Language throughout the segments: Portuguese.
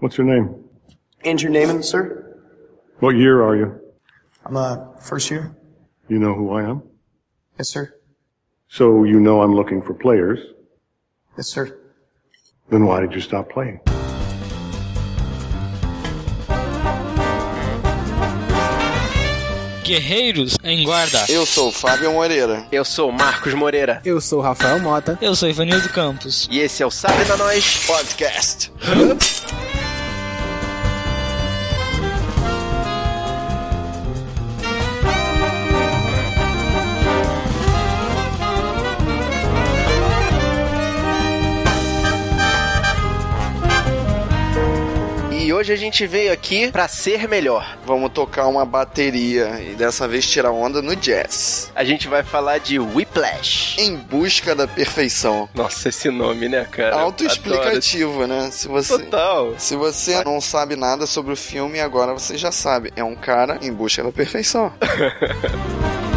What's your name? And your name, sir? What year are you? I'm uh first year. You know who I am? Yes, sir. So you know I'm looking for players. Yes, sir. Then why did you stop playing? Guerreiros em Guarda. Eu sou o Fábio Moreira. Eu sou o Marcos Moreira. Eu sou o Rafael Mota. Eu sou Ivanildo Campos. E esse é o Sabe da Nós Podcast. Hoje a gente veio aqui pra ser melhor. Vamos tocar uma bateria e dessa vez tirar onda no jazz. A gente vai falar de Whiplash. Em busca da perfeição. Nossa, esse nome, né, cara? Autoexplicativo, né? Se você, Total. se você não sabe nada sobre o filme, agora você já sabe. É um cara em busca da perfeição.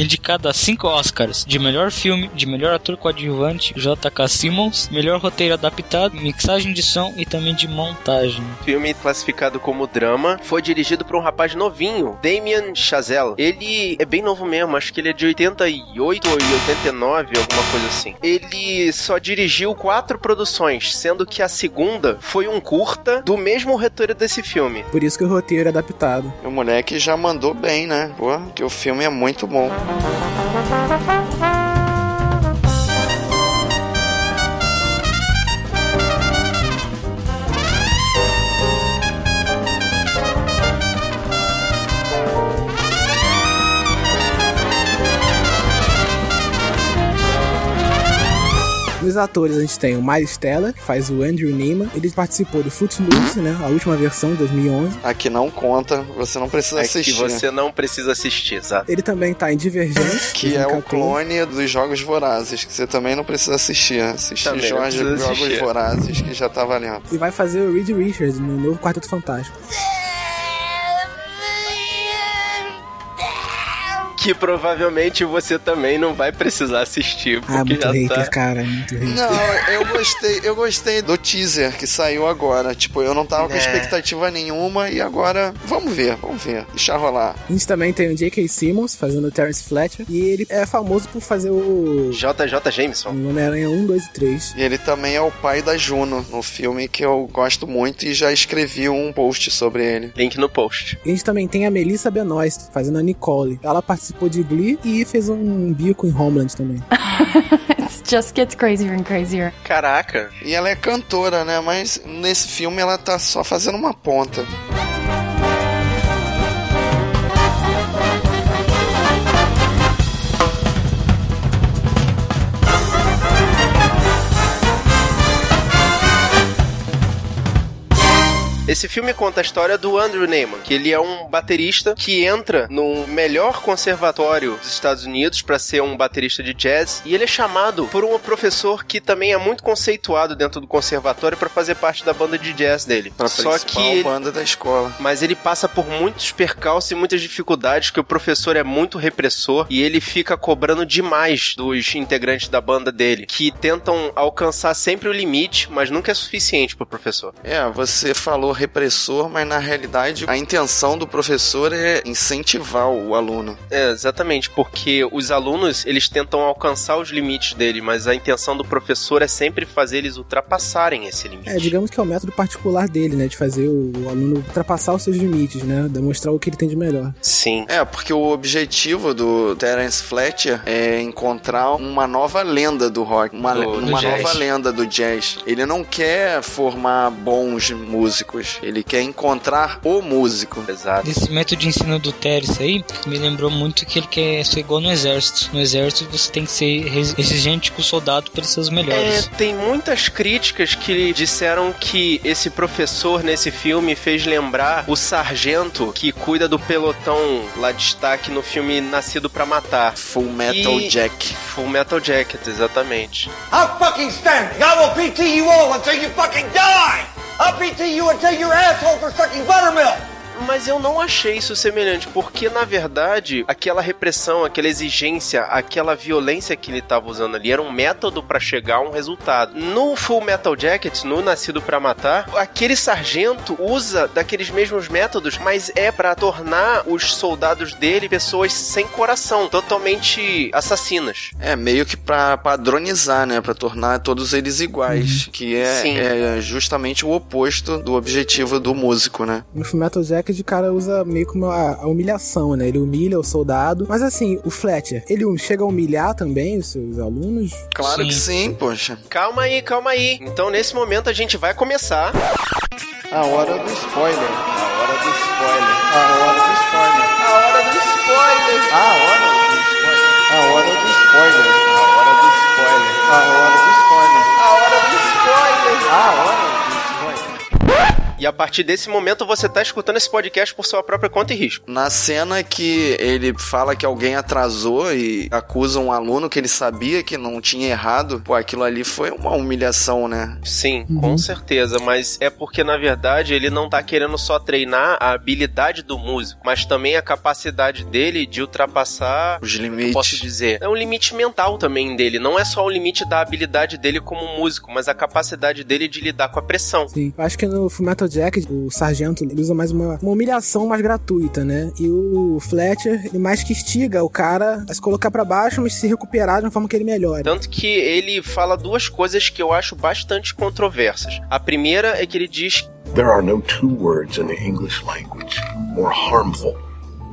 Indicado a 5 Oscars de melhor filme, de melhor ator coadjuvante, J.K. Simmons, melhor roteiro adaptado, mixagem de som e também de montagem. Filme classificado como drama, foi dirigido por um rapaz novinho, Damien Chazelle. Ele é bem novo mesmo, acho que ele é de 88 ou 89, alguma coisa assim. Ele só dirigiu quatro produções, sendo que a segunda foi um curta do mesmo roteiro desse filme. Por isso que o roteiro é adaptado. O moleque já mandou bem, né? Pô, que o filme é muito bom. Thank you. Nos atores a gente tem o Miles Teller, que faz o Andrew Neiman. Ele participou do Footloose, né? A última versão, de 2011. Aqui não conta, você não precisa É assistir. que você não precisa assistir, exato. Ele também tá em Divergente. Que é o 2014. clone dos Jogos Vorazes, que você também não precisa assistir. Assistir Também Jorge Jogos assistir. Vorazes, que já tá valendo. E vai fazer o Reed Richards no novo Quarteto Fantástico. Que provavelmente você também não vai precisar assistir, Ah, porque muito já hater, tá... cara. Muito hater. Não, eu gostei, eu gostei do teaser que saiu agora. Tipo, eu não tava com É. expectativa nenhuma e agora vamos ver, vamos ver. Deixa rolar. A gente também tem o J.K. Simmons fazendo o Terence Fletcher. E ele é famoso por fazer o JJ Jameson. Homem-Aranha 1, 2 e 3. E ele também é o pai da Juno no filme que eu gosto muito e já escrevi um post sobre ele. Link no post. E a gente também tem a Melissa Benoist fazendo a Nicole. Ela participou de Glee e fez um bico em Homeland também. It just gets crazier and crazier. Caraca. E ela é cantora, né? Mas nesse filme ela tá só fazendo uma ponta. Esse filme conta a história do Andrew Neyman, que ele é um baterista que entra no melhor conservatório dos Estados Unidos para ser um baterista de jazz, e ele é chamado por um professor que também é muito conceituado dentro do conservatório para fazer parte da banda de jazz dele. Pra Só que ele- banda da escola. mas ele passa por muitos percalços e muitas dificuldades, que o professor é muito repressor e ele fica cobrando demais dos integrantes da banda dele, que tentam alcançar sempre o limite, mas nunca é suficiente pro professor. É, você falou repressor, mas na realidade a intenção do professor é incentivar o aluno. É, exatamente, porque os alunos, eles tentam alcançar os limites dele, mas a intenção do professor é sempre fazer eles ultrapassarem esse limite. É, digamos que é o método particular dele, né? De fazer o aluno ultrapassar os seus limites, né? Demonstrar o que ele tem de melhor. Sim. É, porque o objetivo do Terence Fletcher é encontrar uma nova lenda do rock, uma, Do- do uma jazz. nova lenda do jazz. Ele não quer formar bons músicos, ele quer encontrar o músico. Exato. Esse método de ensino do Teres aí me lembrou muito que ele quer ser igual no exército. No exército você tem que ser exigente com o soldado para ser os É, melhores. tem muitas críticas que disseram que esse professor nesse filme fez lembrar o sargento que cuida do pelotão lá de destaque no filme Nascido pra Matar. Full Metal E- Jack. Full Metal Jacket, exatamente. I'm fucking standing. I will PT you all until you fucking die. I'll beat to you until your asshole for sucking buttermilk! Mas eu não achei isso semelhante, porque na verdade, aquela repressão, aquela exigência, aquela violência que ele estava usando ali era um método para chegar a um resultado. No Full Metal Jacket, no Nascido para Matar, aquele sargento usa daqueles mesmos métodos, mas é para tornar os soldados dele pessoas sem coração, totalmente assassinas. É meio que pra padronizar, né? Pra tornar todos eles iguais. Que é, é justamente o oposto do objetivo do músico, né? No Fullmetal Jacket, o cara usa meio como a, a humilhação, né? Ele humilha o soldado. Mas assim, o Fletcher, ele chega a humilhar também os seus alunos? Claro Sim. que sim, poxa. Calma aí, calma aí. Então nesse momento a gente vai começar. A hora do spoiler. A hora do spoiler. A hora do spoiler. A hora do spoiler. A hora do spoiler. A hora do spoiler. A hora do spoiler. A hora do spoiler. A hora do spoiler. A hora do spoiler. E a partir desse momento você tá escutando esse podcast por sua própria conta e risco. Na cena que ele fala que alguém atrasou e acusa um aluno que ele sabia que não tinha errado, pô, aquilo ali foi uma humilhação, né? Sim, com certeza, mas é porque na verdade ele não tá querendo só treinar a habilidade do músico, mas também a capacidade dele de ultrapassar Os limites. posso dizer, é um limite mental também dele. Não é só o limite da habilidade dele como músico, mas a capacidade dele de lidar com a pressão. Sim. Eu acho que no Fullmetal Jacket, o sargento ele usa mais uma, uma humilhação mais gratuita, né? E o Fletcher, ele mais que instiga o cara a se colocar pra baixo, mas se recuperar de uma forma que ele melhore. Tanto que ele fala duas coisas que eu acho bastante controversas. A primeira é que ele diz There are no two words in the English language more harmful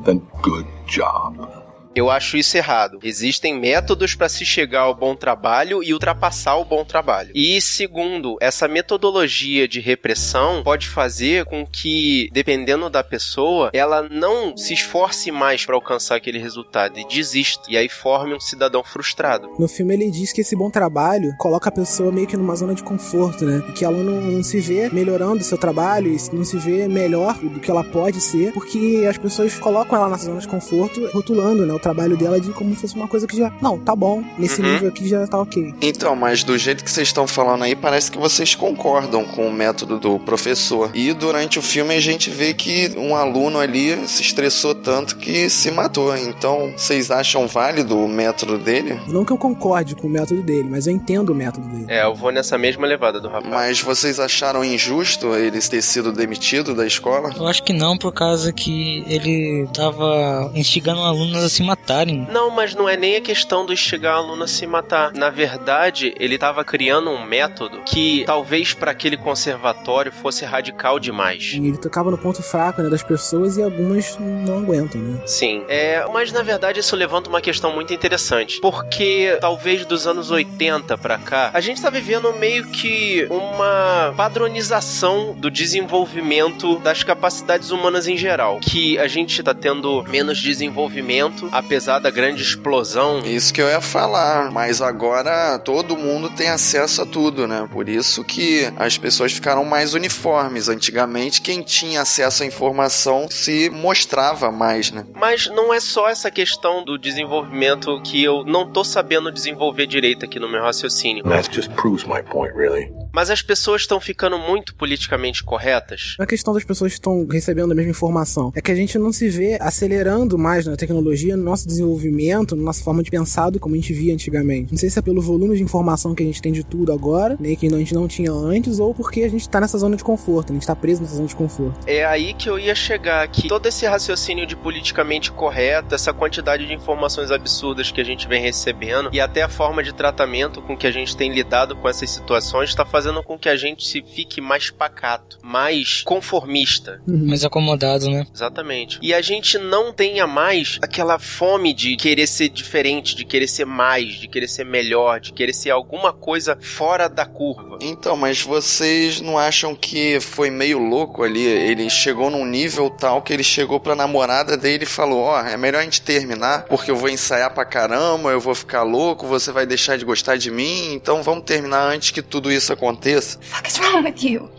than good job. Eu acho isso errado. Existem métodos para se chegar ao bom trabalho e ultrapassar o bom trabalho. E segundo, essa metodologia de repressão pode fazer com que, dependendo da pessoa, ela não se esforce mais para alcançar aquele resultado e desista. E aí forme um cidadão frustrado. No filme ele diz que esse bom trabalho coloca a pessoa meio que numa zona de conforto, né? E que ela não, não se vê melhorando o seu trabalho não se vê melhor do que ela pode ser, porque as pessoas colocam ela nessa zona de conforto, rotulando, né, trabalho dela de como se fosse uma coisa que já, não, tá bom, nesse Uhum. nível aqui já tá ok. Então, mas do jeito que vocês estão falando aí, parece que vocês concordam com o método do professor. E durante o filme a gente vê que um aluno ali se estressou tanto que se matou. Então, vocês acham válido o método dele? Não que eu concorde com o método dele, mas eu entendo o método dele. É, eu vou nessa mesma levada do rapaz. Mas vocês acharam injusto ele ter sido demitido da escola? Eu acho que não, por causa que ele tava instigando alunos a se matarem. Não, mas não é nem a questão do instigar o aluno a se matar. Na verdade, ele estava criando um método que talvez para aquele conservatório fosse radical demais. E ele tocava no ponto fraco, né, das pessoas e algumas não aguentam, né? Sim, é, mas na verdade isso levanta uma questão muito interessante, porque talvez dos anos 80 pra cá, a gente tá vivendo meio que uma padronização do desenvolvimento das capacidades humanas em geral, que a gente tá tendo menos desenvolvimento, apesar da grande explosão Isso que eu ia falar, mas agora todo mundo tem acesso a tudo, né? Por isso que as pessoas ficaram mais uniformes. Antigamente, quem tinha acesso à informação se mostrava mais, né? Mas não é só essa questão do desenvolvimento que eu não tô sabendo desenvolver direito aqui no meu raciocínio. That just proves my point, really. Mas as pessoas estão ficando muito politicamente corretas. Não é questão das pessoas que estão recebendo a mesma informação. É que a gente não se vê acelerando mais na tecnologia, no nosso desenvolvimento, na nossa forma de pensar do como a gente via antigamente. Não sei se é pelo volume de informação que a gente tem de tudo agora, né, que a gente não tinha antes, ou porque a gente tá nessa zona de conforto, a gente tá preso nessa zona de conforto. É aí que eu ia chegar, que todo esse raciocínio de politicamente correto, essa quantidade de informações absurdas que a gente vem recebendo e até a forma de tratamento com que a gente tem lidado com essas situações está fazendo com que a gente se fique mais pacato, mais conformista. Mais acomodado, né? Exatamente. E a gente não tenha mais aquela fome de querer ser diferente, de querer ser mais, de querer ser melhor, de querer ser alguma coisa fora da curva. Então, mas vocês não acham que foi meio louco ali? Ele chegou num nível tal que ele chegou pra namorada dele e falou: Ó, é melhor a gente terminar, porque eu vou ensaiar pra caramba, eu vou ficar louco, você vai deixar de gostar de mim, então vamos terminar antes que tudo isso aconteça. Fuck is wrong with you?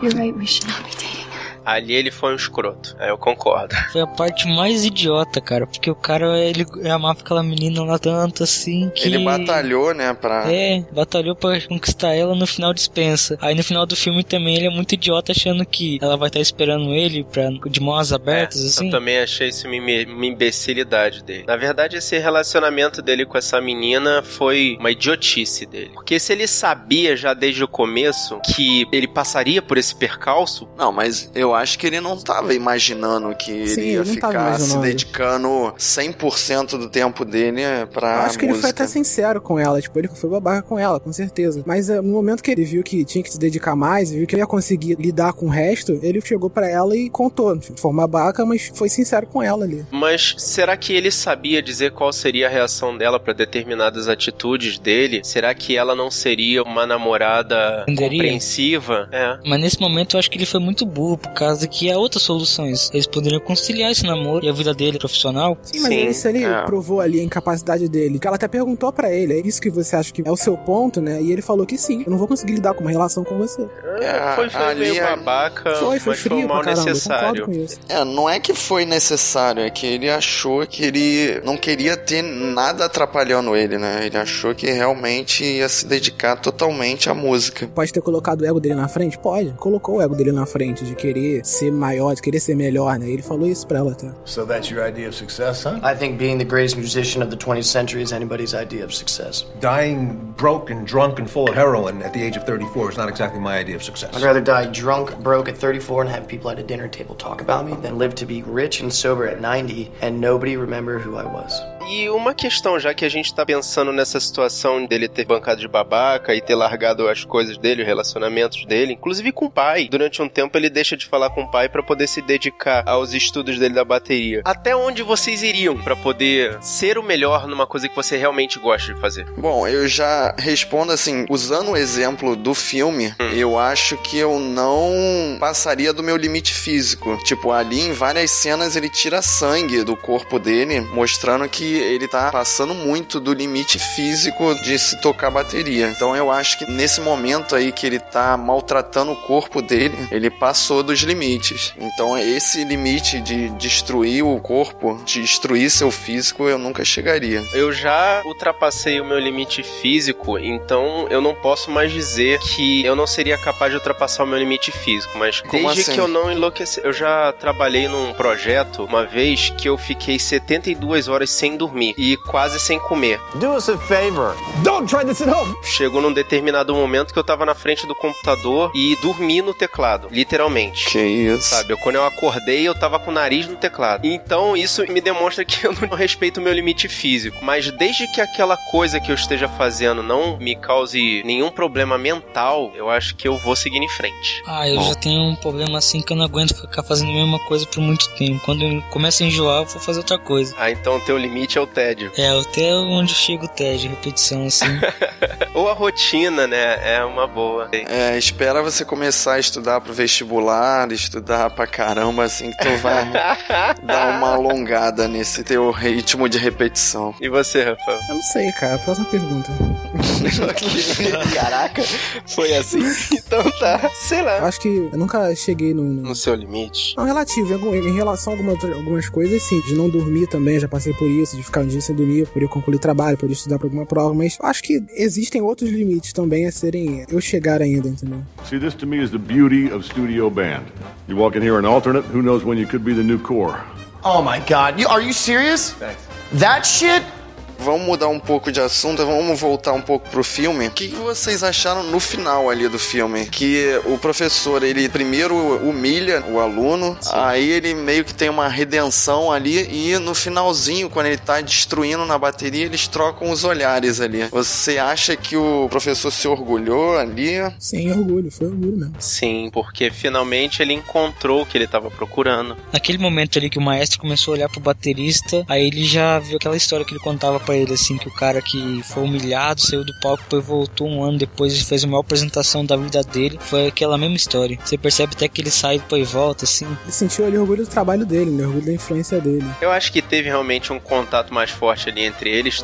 You're right, we should not be dating. Ali ele foi um escroto. É, eu concordo. Foi a parte mais idiota, cara. Porque o cara, ele amava aquela menina lá tanto assim que. Ele batalhou, né, pra. É, batalhou pra conquistar ela no final dispensa. Aí no final do filme também ele é muito idiota achando que ela vai estar esperando ele pra, de mãos abertas, É, assim. Eu também achei isso uma, uma imbecilidade dele. Na verdade, esse relacionamento dele com essa menina foi uma idiotice dele. Porque se ele sabia já desde o começo que ele passaria por esse percalço, Não, mas eu acho que ele não tava imaginando que ele Sim, ia ele não tava ficar se dedicando 100% do tempo dele pra Eu acho que ele foi música. até sincero com ela, tipo, ele foi babaca com ela, com certeza. Mas é, no momento que ele viu que tinha que se dedicar mais, viu que ele ia conseguir lidar com o resto, ele chegou pra ela e contou. Tipo, Foi uma babaca, mas foi sincero com ela ali. Mas será que ele sabia dizer qual seria a reação dela pra determinadas atitudes dele? Será que ela não seria uma namorada Entenderia? compreensiva? É. Mas nesse momento eu acho que ele foi muito burro, por causa que há outras soluções. Eles poderiam conciliar esse namoro e a vida dele profissional. Sim, mas Sim, se ele é. provou ali a incapacidade dele, que ela até perguntou pra ele, é isso que você acha que é o seu ponto, né? E ele falou que sim, eu não vou conseguir lidar com uma relação com você. É, foi foi ali meio é- babaca, Foi, foi mas foi frio pra mal caramba, eu concordo necessário. com isso. É, não é que foi necessário, é que ele achou que ele não queria ter nada atrapalhando ele, né? Ele achou que realmente ia se dedicar totalmente à música. Pode ter colocado o ego dele na frente? Pode. Colocou o ego dele na frente, de querer ser maior, de querer ser melhor, né? Ele falou isso pra ela até. So that's your idea of success, huh? I think being the greatest musician of the 20th century is anybody's idea of success. Dying broke and drunk and full of heroin at the age of 34 is not exactly my idea of success. I'd rather die drunk, broke at 34 and have people at a dinner table talk about me than live to be rich and sober at 90 and nobody remember who I was. E uma questão, já que a gente tá pensando nessa situação dele ter bancado de babaca e ter largado as coisas dele, os relacionamentos dele, inclusive com o pai. Durante um tempo ele deixa de falar com o pai pra poder se dedicar aos estudos dele da bateria. Até onde vocês iriam pra poder ser o melhor numa coisa que você realmente gosta de fazer? Bom, eu já respondo assim, usando o exemplo do filme, eu acho que eu não passaria do meu limite físico. Tipo, ali em várias cenas ele tira sangue do corpo dele, mostrando que ele tá passando muito do limite físico de se tocar bateria. Então eu acho que nesse momento aí que ele tá maltratando o corpo dele, ele passou dos limites. Então esse limite de destruir o corpo, de destruir seu físico, eu nunca chegaria. Eu já ultrapassei o meu limite físico, então eu não posso mais dizer que eu não seria capaz de ultrapassar o meu limite físico, mas Como desde assim? que eu não enlouqueci, eu já trabalhei num projeto uma vez que eu fiquei 72 horas sem dormir e quase sem comer. Do us a favor. Don't try this at home. Chegou num determinado momento que eu tava na frente do computador e dormi no teclado, literalmente. Que isso? Sabe, quando eu acordei, eu tava com o nariz no teclado. Então, isso me demonstra que eu não respeito o meu limite físico. Mas desde que aquela coisa que eu esteja fazendo não me cause nenhum problema mental, eu acho que eu vou seguir em frente. Ah, eu já tenho um problema assim que eu não aguento ficar fazendo a mesma coisa por muito tempo. Quando eu começo a enjoar, eu vou fazer outra coisa. Ah, então o teu limite é o tédio. É, até onde chega o TED, repetição assim. Ou a rotina, né? É uma boa. É, espera você começar a estudar pro vestibular, estudar pra caramba, assim, que tu vai dar uma alongada nesse teu ritmo de repetição. E você, Rafael? Eu não sei, cara. Próxima pergunta. Caraca, foi assim? Então tá, sei Eu lá. acho que eu nunca cheguei num- No seu limite. Não, relativo. Em, em relação a alguma algumas coisas, sim. De não dormir também, já passei por isso. De ficar um dia sem dormir, poder concluir trabalho, poder estudar pra alguma prova. Mas eu acho que existem outros limites também a serem. Eu chegar ainda, entendeu? See, this to me is the beauty of studio band. You walk in here an alternate, who knows when you could be the new core. Oh my god. You, are you serious? That shit? Vamos mudar um pouco de assunto, vamos voltar um pouco pro filme. O que que vocês acharam no final ali do filme? Que o professor, ele primeiro humilha o aluno, aí ele meio que tem uma redenção ali, e no finalzinho, quando ele tá destruindo na bateria, eles trocam os olhares ali. Você acha que o professor se orgulhou ali? Sem orgulho, foi orgulho mesmo. Sim, porque finalmente ele encontrou o que ele tava procurando. Naquele momento ali que o maestro começou a olhar pro baterista, aí ele já viu aquela história que ele contava pra pra ele, assim, que o cara que foi humilhado, saiu do palco, depois voltou um ano depois e fez a maior apresentação da vida dele. Foi aquela mesma história. Você percebe até que ele sai depois e volta, assim. Ele sentiu ali orgulho do trabalho dele, né? Orgulho da influência dele. Eu acho que teve realmente um contato mais forte ali entre eles.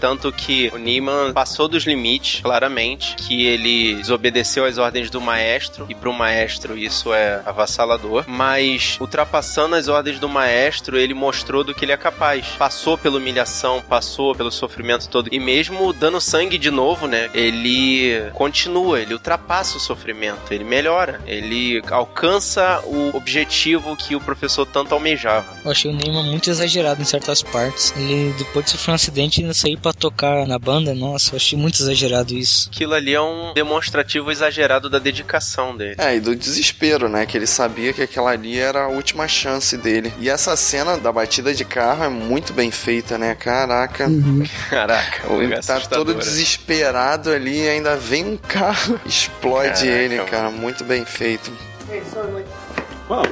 Tanto que o Neiman passou dos limites, claramente, que ele desobedeceu às ordens do maestro, e pro maestro isso é avassalador, mas ultrapassando as ordens do maestro, ele mostrou do que ele é capaz. Passou pela humilhação, passou pelo sofrimento todo, e mesmo dando sangue de novo, né, ele continua, ele ultrapassa o sofrimento, ele melhora, ele alcança o objetivo que o professor tanto almejava. Eu achei o Neymar muito exagerado em certas partes. Ele, depois de sofrer um acidente, ainda sair pra tocar na banda, nossa, eu achei muito exagerado isso. Aquilo ali é um demonstrativo exagerado da dedicação dele. É, e do desespero, né? Que ele sabia que aquela ali era a última chance dele. E essa cena da batida de carro é muito bem feita, né? Caraca. Caraca, o Ele tá todo desesperado ali e ainda vem um carro, explode Caraca, ele, mano. cara. Muito bem feito. Well,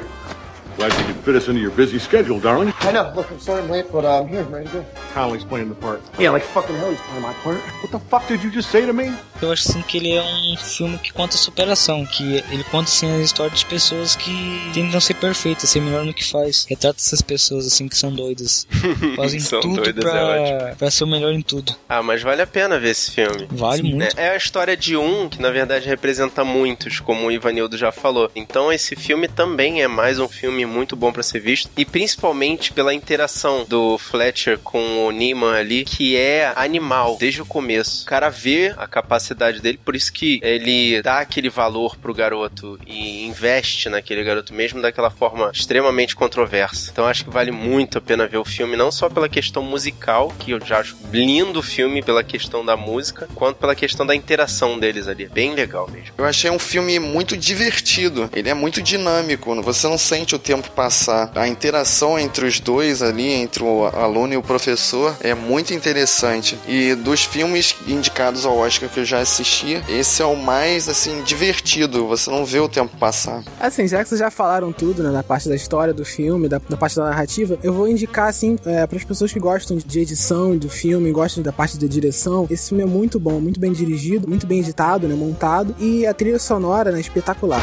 glad you could fit us into your busy schedule, darling. I know. Look, I'm sorry I'm late, but uh, I'm here. I'm ready to go. Connolly's playing the part. Yeah, like fucking hell, he's playing my part. What the fuck did you just say to me? Eu acho assim que ele é um filme que conta superação, que ele conta assim a história de pessoas que tentam ser perfeitas, ser melhor no que faz. Retrata essas pessoas assim que são doidas. Fazem São tudo doidas, é pra, pra ser o melhor em tudo. Ah, mas vale a pena ver esse filme. Vale Né? muito. É a história de um que, na verdade, representa muitos, como o Ivanildo já falou. Então, esse filme também é mais um filme muito bom pra ser visto. E principalmente pela interação do Fletcher com o Neiman ali, que é animal desde o começo. O cara vê a capacidade dele, por isso que ele dá aquele valor pro garoto e investe naquele garoto, mesmo daquela forma extremamente controversa. Então, acho que vale muito a pena ver o filme, não só pela questão musical, que eu já acho lindo o filme pela questão da música, quanto pela questão da interação deles ali. Bem legal mesmo. Eu achei um filme muito divertido. Ele é muito dinâmico. Você não sente o tempo passar. A interação entre os dois ali, entre o aluno e o professor, é muito interessante. E dos filmes indicados ao Oscar que eu já assisti, esse é o mais, assim, divertido. Você não vê o tempo passar. Assim, já que vocês já falaram tudo, né, da parte da história do filme, da, da parte da narrativa, eu vou indicar, assim, é, para as pessoas que gostam de edição do filme, gostam da parte da direção, esse filme é muito bom, muito bem dirigido, muito bem editado, né, montado, e a trilha sonora, né, espetacular.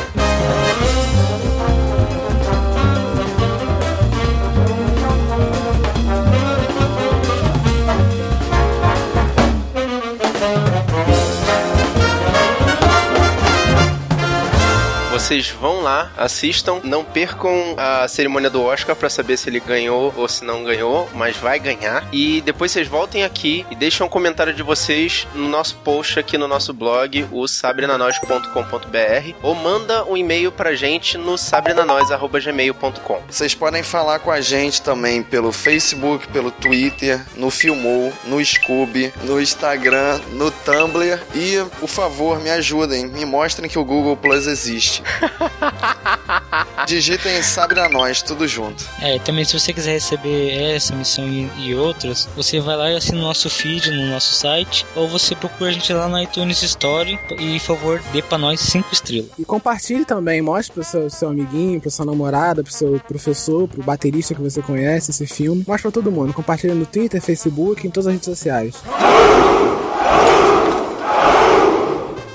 Vocês vão lá, assistam, não percam a cerimônia do Oscar pra saber se ele ganhou ou se não ganhou, mas vai ganhar. E depois vocês voltem aqui e deixem um comentário de vocês no nosso post aqui no nosso blog, o sabrenanois.com.br, ou manda um e-mail pra gente no sabrenanois.gmail.com. Vocês podem falar com a gente também pelo Facebook, pelo Twitter, no Filmou, no Scoob, no Instagram, no Tumblr. E, por favor, me ajudem, me mostrem que o Google Plus existe. Digitem Sabre a Nós, tudo junto. É, também se você quiser receber essa missão e, e outras, você vai lá e assina o nosso feed no nosso site, ou você procura a gente lá na iTunes Story e, por favor, dê pra nós cinco estrelas. E compartilhe também, mostre pro seu, seu amiguinho, pro sua namorada, pro seu professor, pro baterista que você conhece esse filme. Mostre pra todo mundo. Compartilhe no Twitter, Facebook, em todas as redes sociais.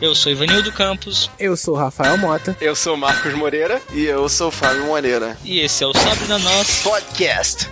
Eu sou Ivanildo Campos. Eu sou Rafael Mota. Eu sou Marcos Moreira. E eu sou Fábio Moreira. E esse é o Sabe da Nós Podcast.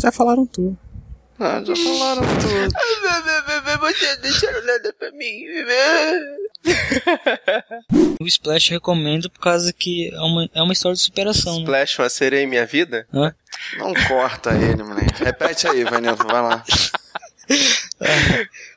Já falaram tudo. Ah, já falaram tudo. Você deixaram nada pra mim. O Splash eu recomendo por causa que é uma, é uma história de superação, né? Splash, uma sereia em minha vida? Hã? Não corta ele, moleque. Repete aí, Vanilton, vai lá.